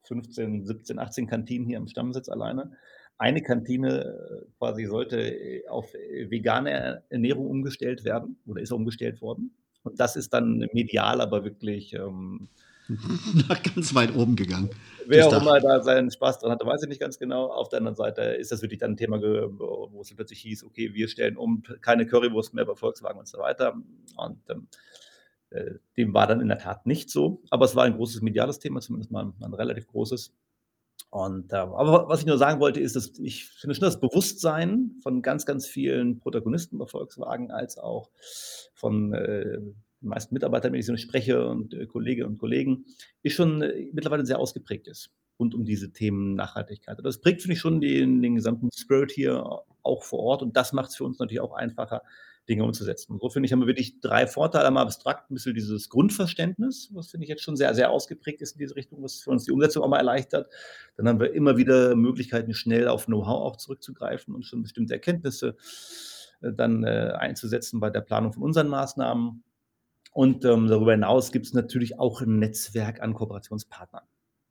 [SPEAKER 1] 15, 17, 18 Kantinen hier im Stammsitz alleine. Eine Kantine äh, quasi sollte äh, auf vegane Ernährung umgestellt werden oder ist umgestellt worden. Und das ist dann medial aber wirklich ähm,
[SPEAKER 4] ganz weit oben gegangen.
[SPEAKER 1] Wer auch immer da seinen Spaß dran hatte, weiß ich nicht ganz genau. Auf der anderen Seite ist das wirklich dann ein Thema, wo es plötzlich hieß, okay, wir stellen um, keine Currywurst mehr bei Volkswagen und so weiter. Und ähm, äh, dem war dann in der Tat nicht so. Aber es war ein großes mediales Thema, zumindest mal ein, ein relativ großes. Und, äh, aber was ich nur sagen wollte, ist, dass ich finde schon das Bewusstsein von ganz, ganz vielen Protagonisten bei Volkswagen als auch von äh, den meisten Mitarbeitern, wenn ich so spreche und äh, Kolleginnen und Kollegen, ist schon äh, mittlerweile sehr ausgeprägt ist rund um diese Themen Nachhaltigkeit. Das prägt, finde ich, schon den, den gesamten Spirit hier auch vor Ort und das macht es für uns natürlich auch einfacher, Dinge umzusetzen. Und so finde ich, haben wir wirklich drei Vorteile. Einmal abstrakt ein bisschen dieses Grundverständnis, was finde ich jetzt schon sehr, sehr ausgeprägt ist in diese Richtung, was für uns die Umsetzung auch mal erleichtert. Dann haben wir immer wieder Möglichkeiten, schnell auf Know-how auch zurückzugreifen und schon bestimmte Erkenntnisse äh, dann äh, einzusetzen bei der Planung von unseren Maßnahmen. Und ähm, darüber hinaus gibt es natürlich auch ein Netzwerk an Kooperationspartnern,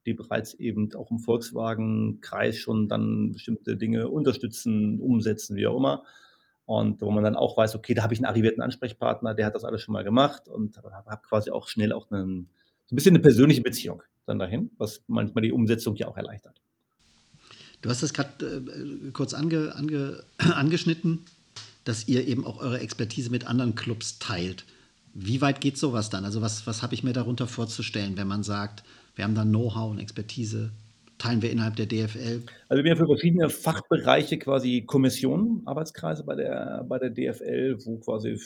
[SPEAKER 1] die bereits eben auch im Volkswagen-Kreis schon dann bestimmte Dinge unterstützen, umsetzen, wie auch immer. Und wo man dann auch weiß, okay, da habe ich einen arrivierten Ansprechpartner, der hat das alles schon mal gemacht und habe quasi auch schnell auch einen, so ein bisschen eine persönliche Beziehung dann dahin, was manchmal die Umsetzung ja auch erleichtert.
[SPEAKER 4] Du hast das gerade äh, kurz ange, ange, angeschnitten, dass ihr eben auch eure Expertise mit anderen Clubs teilt. Wie weit geht sowas dann? Also was, was habe ich mir darunter vorzustellen, wenn man sagt, wir haben dann Know-how und Expertise, teilen wir innerhalb der DFL?
[SPEAKER 1] Also wir haben für verschiedene Fachbereiche quasi Kommissionen, Arbeitskreise bei der, bei der DFL, wo quasi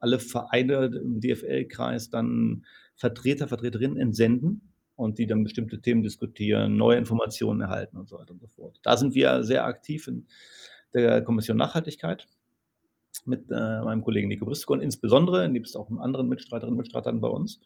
[SPEAKER 1] alle Vereine im DFL-Kreis dann Vertreter, Vertreterinnen entsenden und die dann bestimmte Themen diskutieren, neue Informationen erhalten und so weiter und so fort. Da sind wir sehr aktiv in der Kommission Nachhaltigkeit mit äh, meinem Kollegen Nico Briskon, insbesondere, gibt es auch anderen Mitstreiterinnen und Mitstreitern bei uns.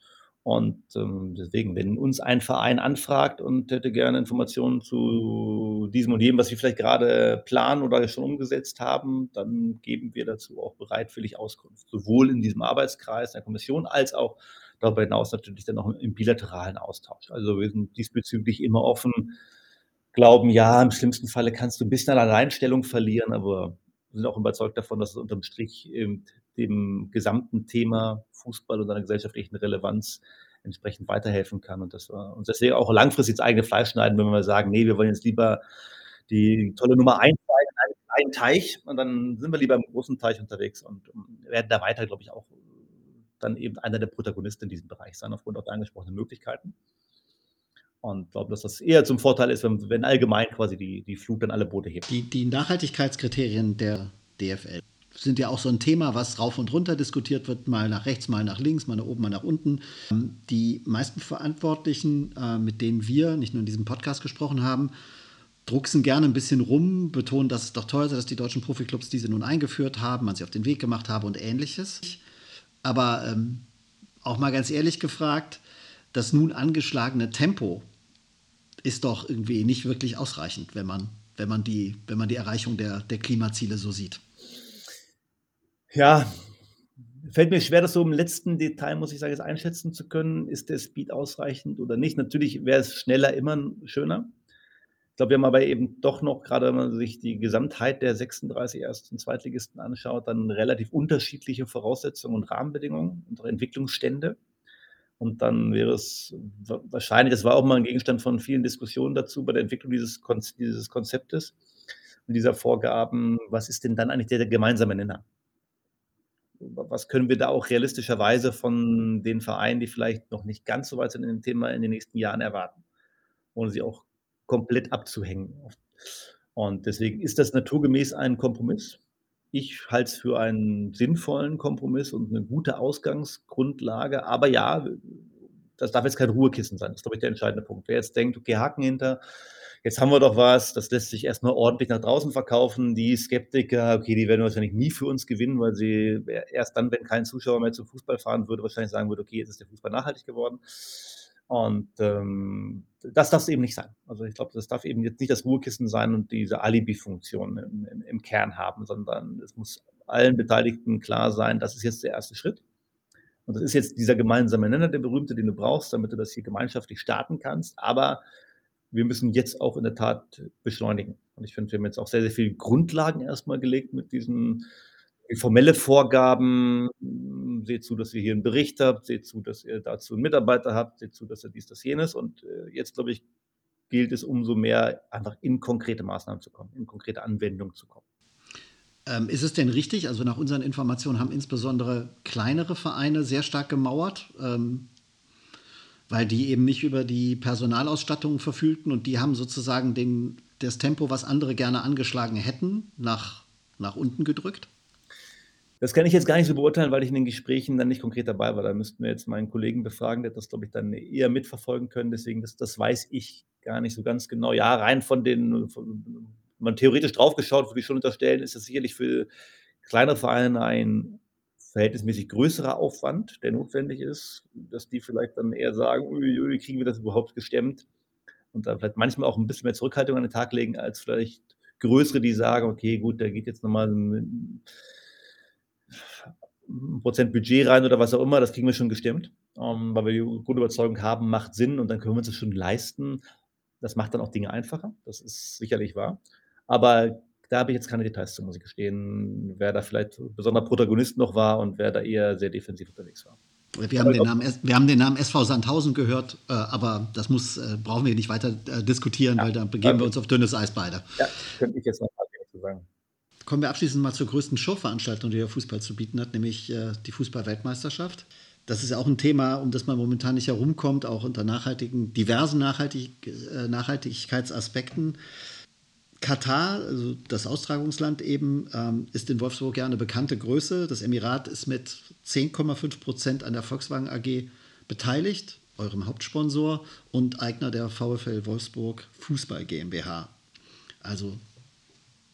[SPEAKER 1] Und ähm, deswegen, wenn uns ein Verein anfragt und hätte gerne Informationen zu diesem und jenem, was wir vielleicht gerade planen oder schon umgesetzt haben, dann geben wir dazu auch bereitwillig Auskunft, sowohl in diesem Arbeitskreis der Kommission als auch darüber hinaus natürlich dann auch im bilateralen Austausch. Also wir sind diesbezüglich immer offen, glauben, ja, im schlimmsten Falle kannst du ein bisschen an Alleinstellung verlieren, aber sind auch überzeugt davon, dass es unterm Strich dem gesamten Thema Fußball und seiner gesellschaftlichen Relevanz entsprechend weiterhelfen kann und dass wir uns deswegen auch langfristig ins eigene Fleisch schneiden, wenn wir sagen, nee, wir wollen jetzt lieber die tolle Nummer 1 sein in einem kleinen Teich und dann sind wir lieber im großen Teich unterwegs und werden da weiter, glaube ich, auch dann eben einer der Protagonisten in diesem Bereich sein, aufgrund auch der angesprochenen Möglichkeiten. Und glaube, dass das eher zum Vorteil ist, wenn, wenn allgemein quasi die, die Flut dann alle Boote hebt.
[SPEAKER 4] Die, die Nachhaltigkeitskriterien der DFL sind ja auch so ein Thema, was rauf und runter diskutiert wird, mal nach rechts, mal nach links, mal nach oben, mal nach unten. Die meisten Verantwortlichen, äh, mit denen wir nicht nur in diesem Podcast gesprochen haben, drucksen gerne ein bisschen rum, betonen, dass es doch toll sei, dass die deutschen Profiklubs diese nun eingeführt haben, man sie auf den Weg gemacht habe und ähnliches. Aber ähm, auch mal ganz ehrlich gefragt, das nun angeschlagene Tempo ist doch irgendwie nicht wirklich ausreichend, wenn man, wenn man, die, wenn man die Erreichung der, der Klimaziele so sieht.
[SPEAKER 1] Ja, fällt mir schwer, das so im letzten Detail, muss ich sagen, jetzt einschätzen zu können. Ist der Speed ausreichend oder nicht? Natürlich wäre es schneller immer schöner. Ich glaube, wir haben aber eben doch noch, gerade wenn man sich die Gesamtheit der 36 Erst- und Zweitligisten anschaut, dann relativ unterschiedliche Voraussetzungen und Rahmenbedingungen und Entwicklungsstände. Und dann wäre es wahrscheinlich, das war auch mal ein Gegenstand von vielen Diskussionen dazu bei der Entwicklung dieses, dieses Konzeptes und dieser Vorgaben, was ist denn dann eigentlich der gemeinsame Nenner? Was können wir da auch realistischerweise von den Vereinen, die vielleicht noch nicht ganz so weit sind in dem Thema, in den nächsten Jahren erwarten, ohne sie auch komplett abzuhängen? Und deswegen ist das naturgemäß ein Kompromiss ich halte es für einen sinnvollen Kompromiss und eine gute Ausgangsgrundlage. Aber ja, das darf jetzt kein Ruhekissen sein. Das ist, glaube ich, der entscheidende Punkt. Wer jetzt denkt, okay, Haken hinter, jetzt haben wir doch was, das lässt sich erstmal ordentlich nach draußen verkaufen. Die Skeptiker, okay, die werden wahrscheinlich nie für uns gewinnen, weil sie erst dann, wenn kein Zuschauer mehr zum Fußball fahren würde, wahrscheinlich sagen würde, okay, jetzt ist der Fußball nachhaltig geworden. Und ähm, das darf es eben nicht sein. Also ich glaube, das darf eben jetzt nicht das Ruhekissen sein und diese Alibi-Funktion im, im, im Kern haben, sondern es muss allen Beteiligten klar sein, das ist jetzt der erste Schritt. Und das ist jetzt dieser gemeinsame Nenner, der berühmte, den du brauchst, damit du das hier gemeinschaftlich starten kannst. Aber wir müssen jetzt auch in der Tat beschleunigen. Und ich finde, wir haben jetzt auch sehr, sehr viele Grundlagen erstmal gelegt mit diesen formelle Vorgaben. Seht zu, dass ihr hier einen Bericht habt, seht zu, dass ihr dazu einen Mitarbeiter habt, seht zu, dass ihr dies, das, jenes. Und äh, jetzt, glaube ich, gilt es umso mehr, einfach in konkrete Maßnahmen zu kommen, in konkrete Anwendungen zu kommen.
[SPEAKER 4] Ähm, ist es denn richtig? Also nach unseren Informationen haben insbesondere kleinere Vereine sehr stark gemauert. Ähm, weil die eben nicht über die Personalausstattung verfügten und die haben sozusagen den, das Tempo, was andere gerne angeschlagen hätten, nach, nach unten gedrückt?
[SPEAKER 1] Das kann ich jetzt gar nicht so beurteilen, weil ich in den Gesprächen dann nicht konkret dabei war. Da müssten wir jetzt meinen Kollegen befragen, der das, glaube ich, dann eher mitverfolgen können. Deswegen, das, das weiß ich gar nicht so ganz genau. Ja, rein von den, von, man theoretisch draufgeschaut, würde ich schon unterstellen, ist das sicherlich für kleinere Vereine ein verhältnismäßig größerer Aufwand, der notwendig ist, dass die vielleicht dann eher sagen, ui, kriegen wir das überhaupt gestemmt? Und da vielleicht manchmal auch ein bisschen mehr Zurückhaltung an den Tag legen, als vielleicht größere, die sagen, okay, gut, da geht jetzt nochmal ein Prozent Budget rein oder was auch immer, das kriegen wir schon gestemmt, ähm, weil wir die Grundüberzeugung haben, macht Sinn und dann können wir uns das schon leisten. Das macht dann auch Dinge einfacher, das ist sicherlich wahr. Aber da habe ich jetzt keine Details zu, muss ich gestehen, wer da vielleicht besonderer Protagonist noch war und wer da eher sehr defensiv unterwegs war.
[SPEAKER 4] Wir haben, den Namen, wir haben den Namen SV Sandhausen gehört, äh, aber das muss, äh, brauchen wir nicht weiter äh, diskutieren, ja, weil da begeben wir uns auf dünnes Eis beide. Ja, könnte ich jetzt noch mal zu sagen. Kommen wir abschließend mal zur größten Showveranstaltung, die der Fußball zu bieten hat, nämlich die Fußball-Weltmeisterschaft. Das ist ja auch ein Thema, um das man momentan nicht herumkommt, auch unter nachhaltigen, diversen Nachhaltig Nachhaltigkeitsaspekten. Katar, also das Austragungsland eben, ähm, ist in Wolfsburg ja eine bekannte Größe. Das Emirat ist mit 10,5 Prozent an der Volkswagen AG beteiligt, eurem Hauptsponsor und Eigner der VfL Wolfsburg Fußball GmbH. Also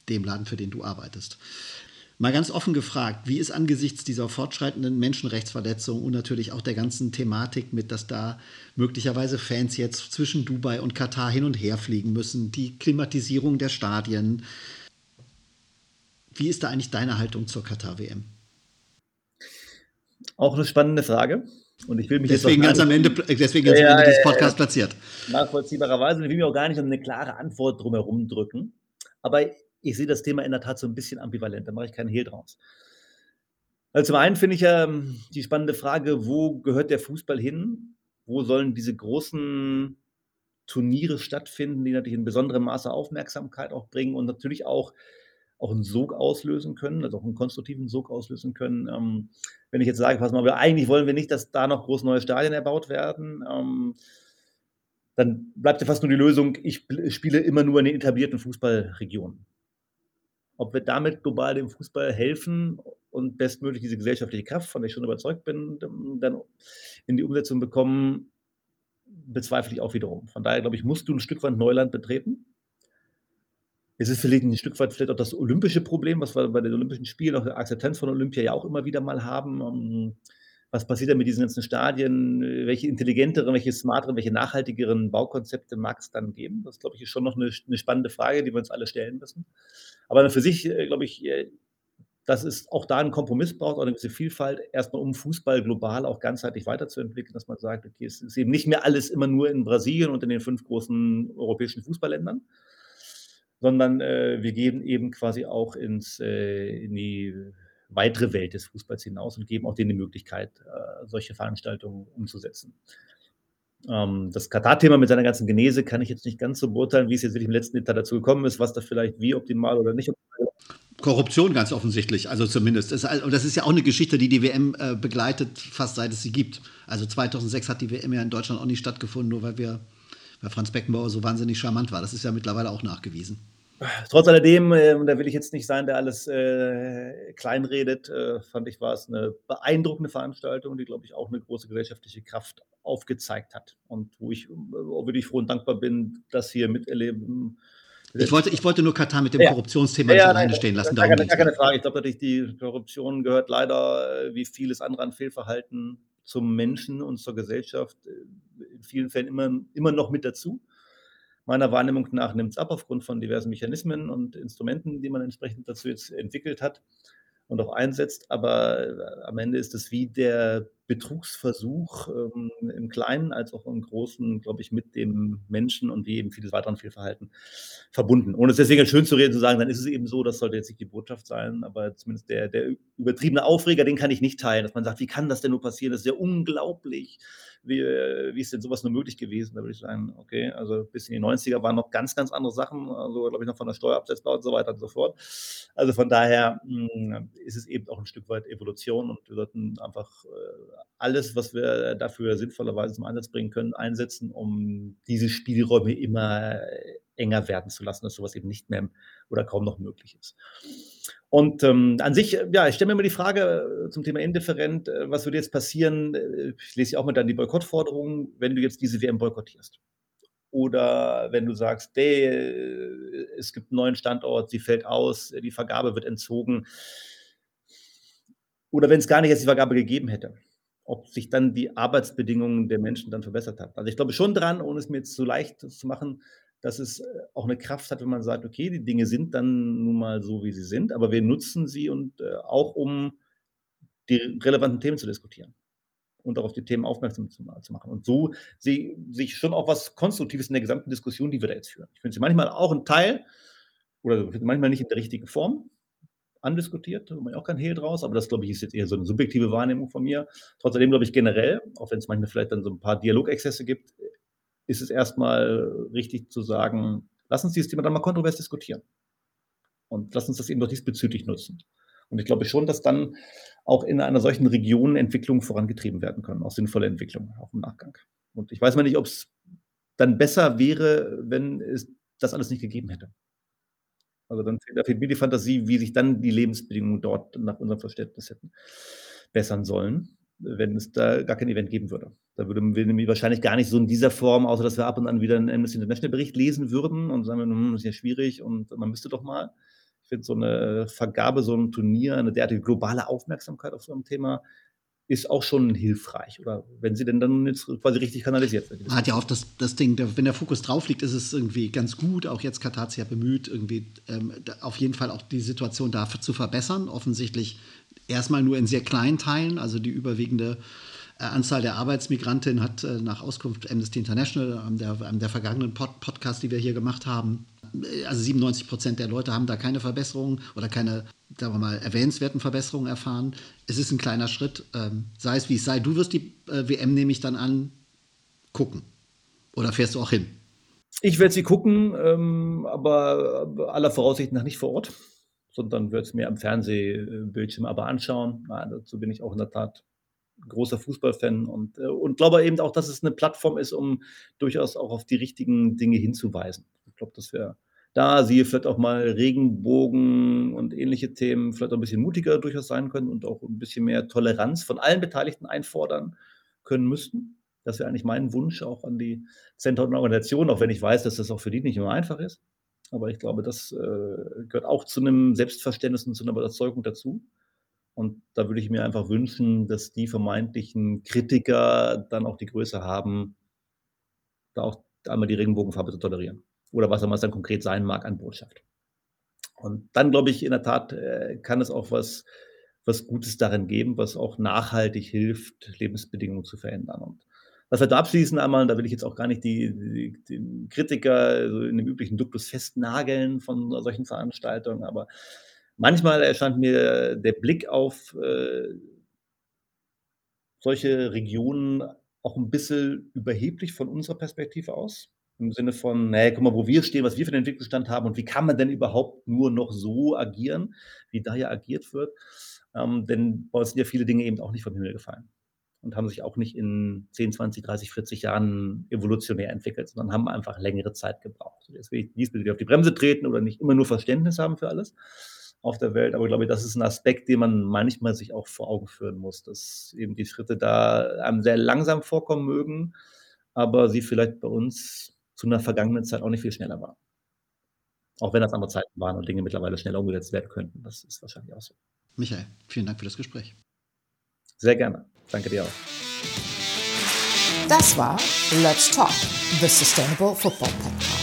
[SPEAKER 4] dem Laden, für den du arbeitest. Mal ganz offen gefragt, wie ist angesichts dieser fortschreitenden Menschenrechtsverletzungen und natürlich auch der ganzen Thematik mit, dass da möglicherweise Fans jetzt zwischen Dubai und Katar hin und her fliegen müssen, die Klimatisierung der Stadien. Wie ist da eigentlich deine Haltung zur Katar-WM?
[SPEAKER 1] Auch eine spannende Frage. Und ich will mich
[SPEAKER 4] deswegen ganz am Ende, deswegen ganz ja, am Ende des Podcasts platziert.
[SPEAKER 1] Nachvollziehbarerweise. Ich will mir auch gar nicht eine klare Antwort drumherum drücken. Aber ich sehe das Thema in der Tat so ein bisschen ambivalent, da mache ich keinen Hehl draus. Also zum einen finde ich ja ähm, die spannende Frage, wo gehört der Fußball hin? Wo sollen diese großen Turniere stattfinden, die natürlich in besonderem Maße Aufmerksamkeit auch bringen und natürlich auch, auch einen Sog auslösen können, also auch einen konstruktiven Sog auslösen können. Ähm, wenn ich jetzt sage, pass mal, wir, eigentlich wollen wir nicht, dass da noch groß neue Stadien erbaut werden, ähm, dann bleibt ja fast nur die Lösung, ich spiele immer nur in den etablierten Fußballregionen ob wir damit global dem Fußball helfen und bestmöglich diese gesellschaftliche Kraft, von der ich schon überzeugt bin, dann in die Umsetzung bekommen, bezweifle ich auch wiederum. Von daher, glaube ich, musst du ein Stück weit Neuland betreten. Es ist vielleicht ein Stück weit vielleicht auch das olympische Problem, was wir bei den Olympischen Spielen, auch der Akzeptanz von Olympia ja auch immer wieder mal haben. Ähm, was passiert da mit diesen ganzen Stadien? Welche intelligenteren, welche smarteren, welche nachhaltigeren Baukonzepte mag es dann geben? Das, glaube ich, ist schon noch eine, eine spannende Frage, die wir uns alle stellen müssen. Aber für sich, äh, glaube ich, äh, dass es auch da einen Kompromiss braucht, auch eine gewisse Vielfalt, erstmal um Fußball global auch ganzheitlich weiterzuentwickeln, dass man sagt, okay, es ist eben nicht mehr alles immer nur in Brasilien und in den fünf großen europäischen Fußballländern, sondern äh, wir gehen eben quasi auch ins, äh, in die weitere Welt des Fußballs hinaus und geben auch denen die Möglichkeit, äh, solche Veranstaltungen umzusetzen. Ähm, das Katar-Thema mit seiner ganzen Genese kann ich jetzt nicht ganz so beurteilen, wie es jetzt wirklich im letzten Detail dazu gekommen ist, was da vielleicht wie optimal oder nicht optimal
[SPEAKER 4] Korruption ganz offensichtlich, also zumindest. Das, das ist ja auch eine Geschichte, die die WM äh, begleitet, fast seit es sie gibt. Also 2006 hat die WM ja in Deutschland auch nicht stattgefunden, nur weil wir, weil Franz Beckenbauer so wahnsinnig charmant war. Das ist ja mittlerweile auch nachgewiesen.
[SPEAKER 1] Trotz alledem, äh, da will ich jetzt nicht sein, der alles äh, kleinredet, äh, fand ich, war es eine beeindruckende Veranstaltung, die, glaube ich, auch eine große gesellschaftliche Kraft aufgezeigt hat und wo ich auch wirklich froh und dankbar bin, das hier miterleben
[SPEAKER 4] ich wollte, ich wollte nur Katar mit dem ja. Korruptionsthema
[SPEAKER 1] ja,
[SPEAKER 4] nicht alleine stehen lassen.
[SPEAKER 1] Gar gar keine Frage. Ich glaube natürlich, die Korruption gehört leider, wie vieles andere an Fehlverhalten, zum Menschen und zur Gesellschaft in vielen Fällen immer, immer noch mit dazu. Meiner Wahrnehmung nach nimmt es ab aufgrund von diversen Mechanismen und Instrumenten, die man entsprechend dazu jetzt entwickelt hat und auch einsetzt. Aber äh, am Ende ist es wie der Betrugsversuch ähm, im Kleinen als auch im Großen, glaube ich, mit dem Menschen und wie eben vieles weiter und viel Verhalten verbunden. Ohne es deswegen schön zu reden, zu sagen, dann ist es eben so, das sollte jetzt nicht die Botschaft sein, aber zumindest der, der übertriebene Aufreger, den kann ich nicht teilen, dass man sagt, wie kann das denn nur passieren? Das ist ja unglaublich wie, wie ist denn sowas nur möglich gewesen? Da würde ich sagen, okay, also bis in die 90er waren noch ganz, ganz andere Sachen, also glaube ich noch von der Steuer absetzbar und so weiter und so fort. Also von daher mh, hm, ist es eben auch ein Stück weit Evolution und wir sollten einfach äh, alles, was wir dafür sinnvollerweise zum Einsatz bringen können, einsetzen, um diese Spielräume immer enger werden zu lassen, dass sowas eben nicht mehr oder kaum noch möglich ist. Und ähm, an sich, äh, ja, ich stelle mir immer die Frage äh, zum Thema indifferent, äh, was würde jetzt passieren? Ich lese ja auch mal dann die Boykottforderungen, wenn du jetzt diese WM boykottierst. Oder wenn du sagst, hey, es gibt einen neuen Standort, sie fällt aus, die Vergabe wird entzogen. Oder wenn es gar nicht jetzt die Vergabe gegeben hätte, ob sich dann die Arbeitsbedingungen der Menschen dann verbessert haben. Also ich glaube schon dran, ohne es mir jetzt zu leicht zu machen, dass es äh, auch eine Kraft hat, wenn man sagt: „Okay, die Dinge sind dann nun mal so, wie sie sind, aber wir nutzen sie und, äh, auch um die relevanten Themen zu diskutieren und auch auf die Themen aufmerksam zu zu machen.“ Und so sehe ich schon auch was Konstruktives in der gesamten Diskussion, die wir da jetzt führen. Ich finde sie manchmal auch ein Teil oder manchmal nicht in der richtigen Form andiskutiert, da ich auch kein Hehl draus, aber das, glaube ich, ist jetzt eher so eine subjektive Wahrnehmung von mir. Trotzdem glaube ich generell, auch wenn es manchmal vielleicht dann so ein paar Dialogexzesse gibt ist es erstmal richtig zu sagen, lass uns dieses Thema dann mal kontrovers diskutieren. Und lass uns das eben doch diesbezüglich nutzen. Und ich glaube schon, dass dann auch in einer solchen Region Entwicklungen vorangetrieben werden können, auch sinnvolle Entwicklungen, auch im Nachgang. Und ich weiß mal nicht, ob es dann besser wäre, wenn es das alles nicht gegeben hätte. Also dann fehlt, da fehlt mir die Fantasie, wie sich dann die Lebensbedingungen dort nach unserem Verständnis hätten bessern sollen wenn es da gar kein Event geben würde. Da würde wir nämlich wahrscheinlich gar nicht so in dieser Form, außer dass wir ab und an wieder einen Amnesty International Bericht lesen würden und sagen, hm, das ist ja schwierig und man müsste doch mal. Ich finde so eine Vergabe, so ein Turnier, eine derartige globale Aufmerksamkeit auf so ein Thema ist auch schon hilfreich. Oder wenn sie denn dann jetzt quasi richtig kanalisiert wird.
[SPEAKER 4] Man hat ja auch das, das Ding, der, wenn der Fokus drauf liegt, ist es irgendwie ganz gut. Auch jetzt Katar hat sich ja bemüht, irgendwie ähm, auf jeden Fall auch die Situation da zu verbessern. Offensichtlich erstmal nur in sehr kleinen Teilen, also die überwiegende Anzahl der Arbeitsmigrantinnen hat äh, nach Auskunft Amnesty International, der, der vergangenen Pod Podcast, die wir hier gemacht haben, äh, also 97 Prozent der Leute haben da keine Verbesserungen oder keine, sagen wir mal, erwähnenswerten Verbesserungen erfahren. Es ist ein kleiner Schritt, ähm, sei es wie es sei. Du wirst die äh, WM, nehme ich dann an, gucken. Oder fährst du auch hin?
[SPEAKER 1] Ich werde sie gucken, ähm, aber aller Voraussicht nach nicht vor Ort sondern würde es mir am Fernsehbildschirm aber anschauen. Ja, dazu bin ich auch in der Tat großer Fußballfan und, äh, und glaube eben auch, dass es eine Plattform ist, um durchaus auch auf die richtigen Dinge hinzuweisen. Ich glaube, dass wir da siehe vielleicht auch mal Regenbogen und ähnliche Themen vielleicht auch ein bisschen mutiger durchaus sein können und auch ein bisschen mehr Toleranz von allen Beteiligten einfordern können müssten. Das wäre eigentlich mein Wunsch auch an die Zentren und Organisationen, auch wenn ich weiß, dass das auch für die nicht immer einfach ist. Aber ich glaube, das äh, gehört auch zu einem Selbstverständnis und zu einer Überzeugung dazu. Und da würde ich mir einfach wünschen, dass die vermeintlichen Kritiker dann auch die Größe haben, da auch einmal die Regenbogenfarbe zu tolerieren. Oder was auch immer es dann konkret sein mag an Botschaft. Und dann glaube ich, in der Tat äh, kann es auch was, was Gutes darin geben, was auch nachhaltig hilft, Lebensbedingungen zu verändern. Und was wir da abschließen einmal, da will ich jetzt auch gar nicht die, die, die Kritiker so in dem üblichen Duktus festnageln von solchen Veranstaltungen, aber manchmal erscheint mir der Blick auf äh, solche Regionen auch ein bisschen überheblich von unserer Perspektive aus. Im Sinne von, naja, guck mal, wo wir stehen, was wir für den Entwicklungsstand haben und wie kann man denn überhaupt nur noch so agieren, wie da ja agiert wird. Ähm, denn bei uns sind ja viele Dinge eben auch nicht vom Himmel gefallen. und haben sich auch nicht in 10, 20, 30, 40 Jahren evolutionär entwickelt, sondern haben einfach längere Zeit gebraucht. Will ich diesbezüglich auf die Bremse treten oder nicht immer nur Verständnis haben für alles auf der Welt, aber ich glaube, das ist ein Aspekt, den man manchmal sich auch vor Augen führen muss, dass eben die Schritte da einem sehr langsam vorkommen mögen, aber sie vielleicht bei uns zu einer vergangenen Zeit auch nicht viel schneller waren. Auch wenn das andere Zeiten waren und Dinge mittlerweile schneller umgesetzt werden könnten. Das ist wahrscheinlich auch so.
[SPEAKER 4] Michael, vielen Dank für das Gespräch.
[SPEAKER 1] Sehr gerne. Danke dir auch.
[SPEAKER 2] Das war Let's Talk, the Sustainable Football Podcast.